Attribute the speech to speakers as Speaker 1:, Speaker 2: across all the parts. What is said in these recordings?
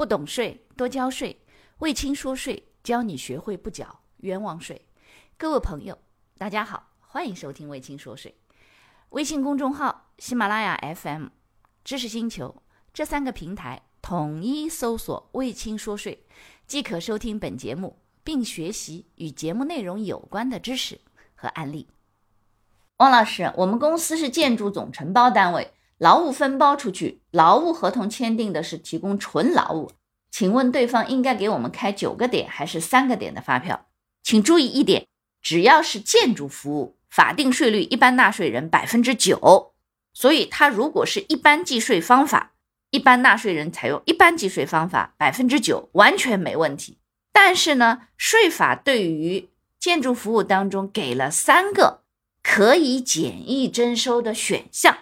Speaker 1: 不懂税，多交税。魏青说税，教你学会不缴冤枉税。各位朋友，大家好，欢迎收听魏青说税。微信公众号、喜马拉雅 FM、知识星球这三个平台统一搜索“魏青说税”，即可收听本节目，并学习与节目内容有关的知识和案例。汪老师，我们公司是建筑总承包单位。劳务分包出去，劳务合同签订的是提供纯劳务，请问对方应该给我们开九个点还是三个点的发票？请注意一点，只要是建筑服务，法定税率一般纳税人百分之九，所以他如果是一般计税方法，一般纳税人采用一般计税方法百分之九完全没问题。但是呢，税法对于建筑服务当中给了三个可以简易征收的选项。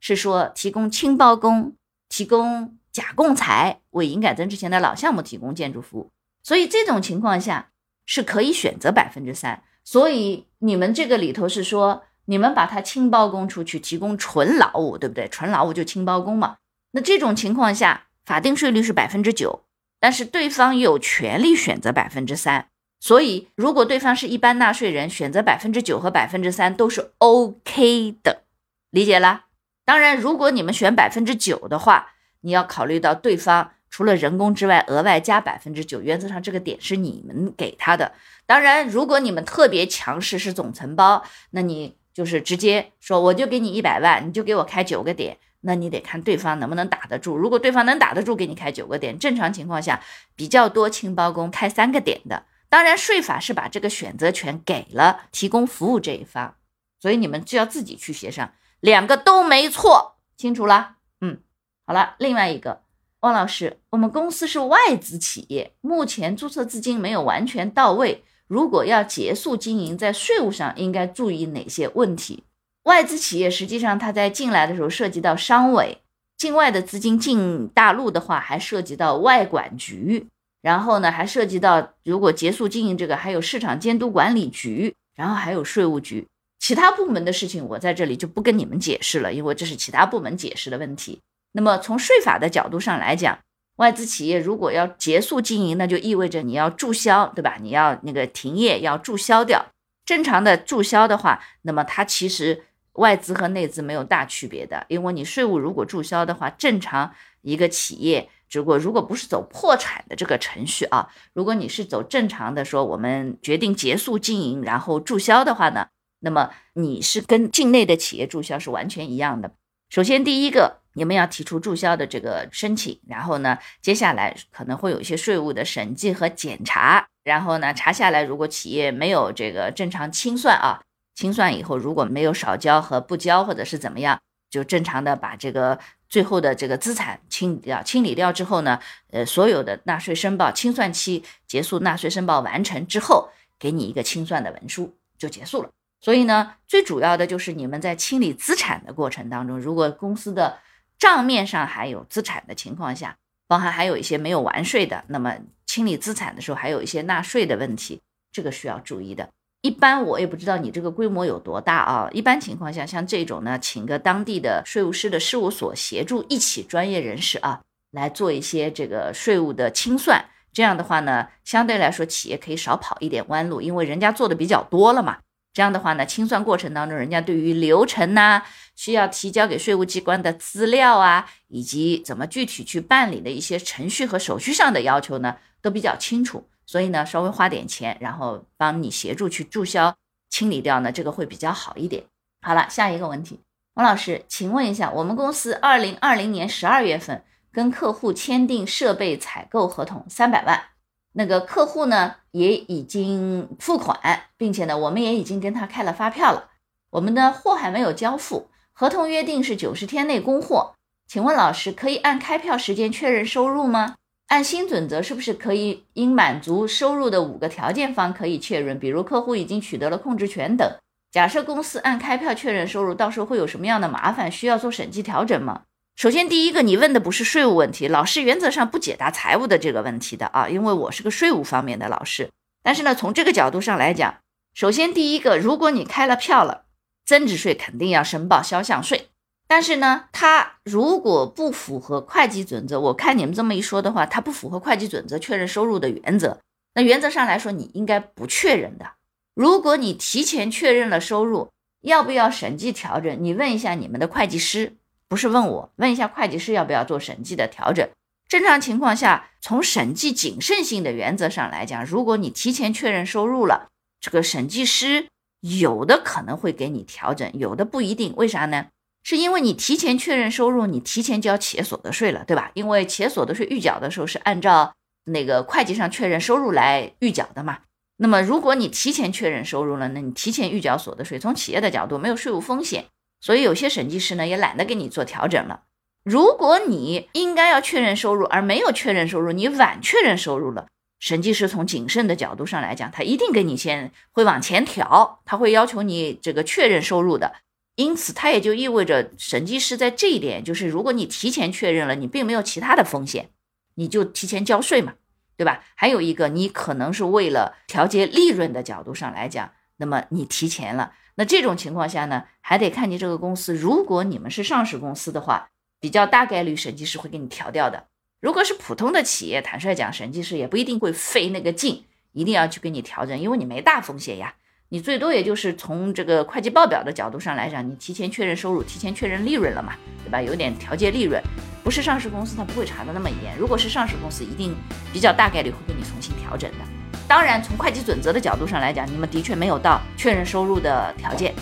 Speaker 1: 是说提供轻包工、提供假供材为营改增之前的老项目提供建筑服务，所以这种情况下是可以选择百分之三。所以你们这个里头是说，你们把它轻包工出去提供纯劳务，对不对？纯劳务就轻包工嘛。那这种情况下，法定税率是百分之九，但是对方有权利选择百分之三。所以如果对方是一般纳税人，选择百分之九和百分之三都是 OK 的，理解了？当然，如果你们选百分之九的话，你要考虑到对方除了人工之外，额外加百分之九，原则上这个点是你们给他的。当然，如果你们特别强势是总承包，那你就是直接说我就给你一百万，你就给我开九个点，那你得看对方能不能打得住。如果对方能打得住，给你开九个点，正常情况下比较多清包工开三个点的。当然，税法是把这个选择权给了提供服务这一方，所以你们就要自己去协商。两个都没错，清楚了。嗯，好了。另外一个，汪老师，我们公司是外资企业，目前注册资金没有完全到位。如果要结束经营，在税务上应该注意哪些问题？外资企业实际上它在进来的时候涉及到商委，境外的资金进大陆的话还涉及到外管局，然后呢还涉及到如果结束经营这个还有市场监督管理局，然后还有税务局。其他部门的事情，我在这里就不跟你们解释了，因为这是其他部门解释的问题。那么从税法的角度上来讲，外资企业如果要结束经营，那就意味着你要注销，对吧？你要那个停业，要注销掉。正常的注销的话，那么它其实外资和内资没有大区别的，因为你税务如果注销的话，正常一个企业，如果如果不是走破产的这个程序啊，如果你是走正常的说，我们决定结束经营，然后注销的话呢？那么你是跟境内的企业注销是完全一样的。首先，第一个，你们要提出注销的这个申请，然后呢，接下来可能会有一些税务的审计和检查，然后呢，查下来，如果企业没有这个正常清算啊，清算以后如果没有少交和不交或者是怎么样，就正常的把这个最后的这个资产清理掉，清理掉之后呢，呃，所有的纳税申报清算期结束，纳税申报完成之后，给你一个清算的文书就结束了。所以呢，最主要的就是你们在清理资产的过程当中，如果公司的账面上还有资产的情况下，包含还有一些没有完税的，那么清理资产的时候还有一些纳税的问题，这个需要注意的。一般我也不知道你这个规模有多大啊。一般情况下，像这种呢，请个当地的税务师的事务所协助，一起专业人士啊来做一些这个税务的清算。这样的话呢，相对来说企业可以少跑一点弯路，因为人家做的比较多了嘛。这样的话呢，清算过程当中，人家对于流程呐，需要提交给税务机关的资料啊，以及怎么具体去办理的一些程序和手续上的要求呢，都比较清楚。所以呢，稍微花点钱，然后帮你协助去注销、清理掉呢，这个会比较好一点。好了，下一个问题，王老师，请问一下，我们公司二零二零年十二月份跟客户签订设备采购合同三百万。那个客户呢也已经付款，并且呢，我们也已经跟他开了发票了。我们的货还没有交付，合同约定是九十天内供货。请问老师，可以按开票时间确认收入吗？按新准则是不是可以应满足收入的五个条件方可以确认？比如客户已经取得了控制权等。假设公司按开票确认收入，到时候会有什么样的麻烦？需要做审计调整吗？首先，第一个，你问的不是税务问题，老师原则上不解答财务的这个问题的啊，因为我是个税务方面的老师。但是呢，从这个角度上来讲，首先第一个，如果你开了票了，增值税肯定要申报销项税，但是呢，它如果不符合会计准则，我看你们这么一说的话，它不符合会计准则确认收入的原则。那原则上来说，你应该不确认的。如果你提前确认了收入，要不要审计调整？你问一下你们的会计师，不是问我，问一下会计师要不要做审计的调整。正常情况下，从审计谨慎性的原则上来讲，如果你提前确认收入了，这个审计师有的可能会给你调整，有的不一定。为啥呢？是因为你提前确认收入，你提前交企业所得税了，对吧？因为企业所得税预缴的时候是按照那个会计上确认收入来预缴的嘛。那么如果你提前确认收入了，那你提前预缴所得税，从企业的角度没有税务风险，所以有些审计师呢也懒得给你做调整了。如果你应该要确认收入而没有确认收入，你晚确认收入了，审计师从谨慎的角度上来讲，他一定给你先会往前调，他会要求你这个确认收入的。因此，它也就意味着审计师在这一点，就是如果你提前确认了，你并没有其他的风险，你就提前交税嘛，对吧？还有一个，你可能是为了调节利润的角度上来讲，那么你提前了，那这种情况下呢，还得看你这个公司，如果你们是上市公司的话，比较大概率审计师会给你调掉的。如果是普通的企业，坦率讲，审计师也不一定会费那个劲，一定要去给你调整，因为你没大风险呀。你最多也就是从这个会计报表的角度上来讲，你提前确认收入，提前确认利润了嘛，对吧？有点调节利润，不是上市公司，他不会查的那么严。如果是上市公司，一定比较大概率会给你重新调整的。当然，从会计准则的角度上来讲，你们的确没有到确认收入的条件，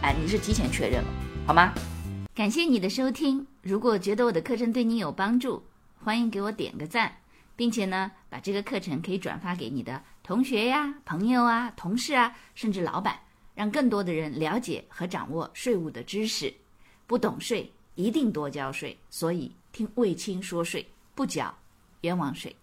Speaker 1: 哎，你是提前确认了，好吗？
Speaker 2: 感谢你的收听，如果觉得我的课程对你有帮助，欢迎给我点个赞。并且呢，把这个课程可以转发给你的同学呀、朋友啊、同事啊，甚至老板，让更多的人了解和掌握税务的知识。不懂税，一定多交税。所以听卫青说税，不缴冤枉税。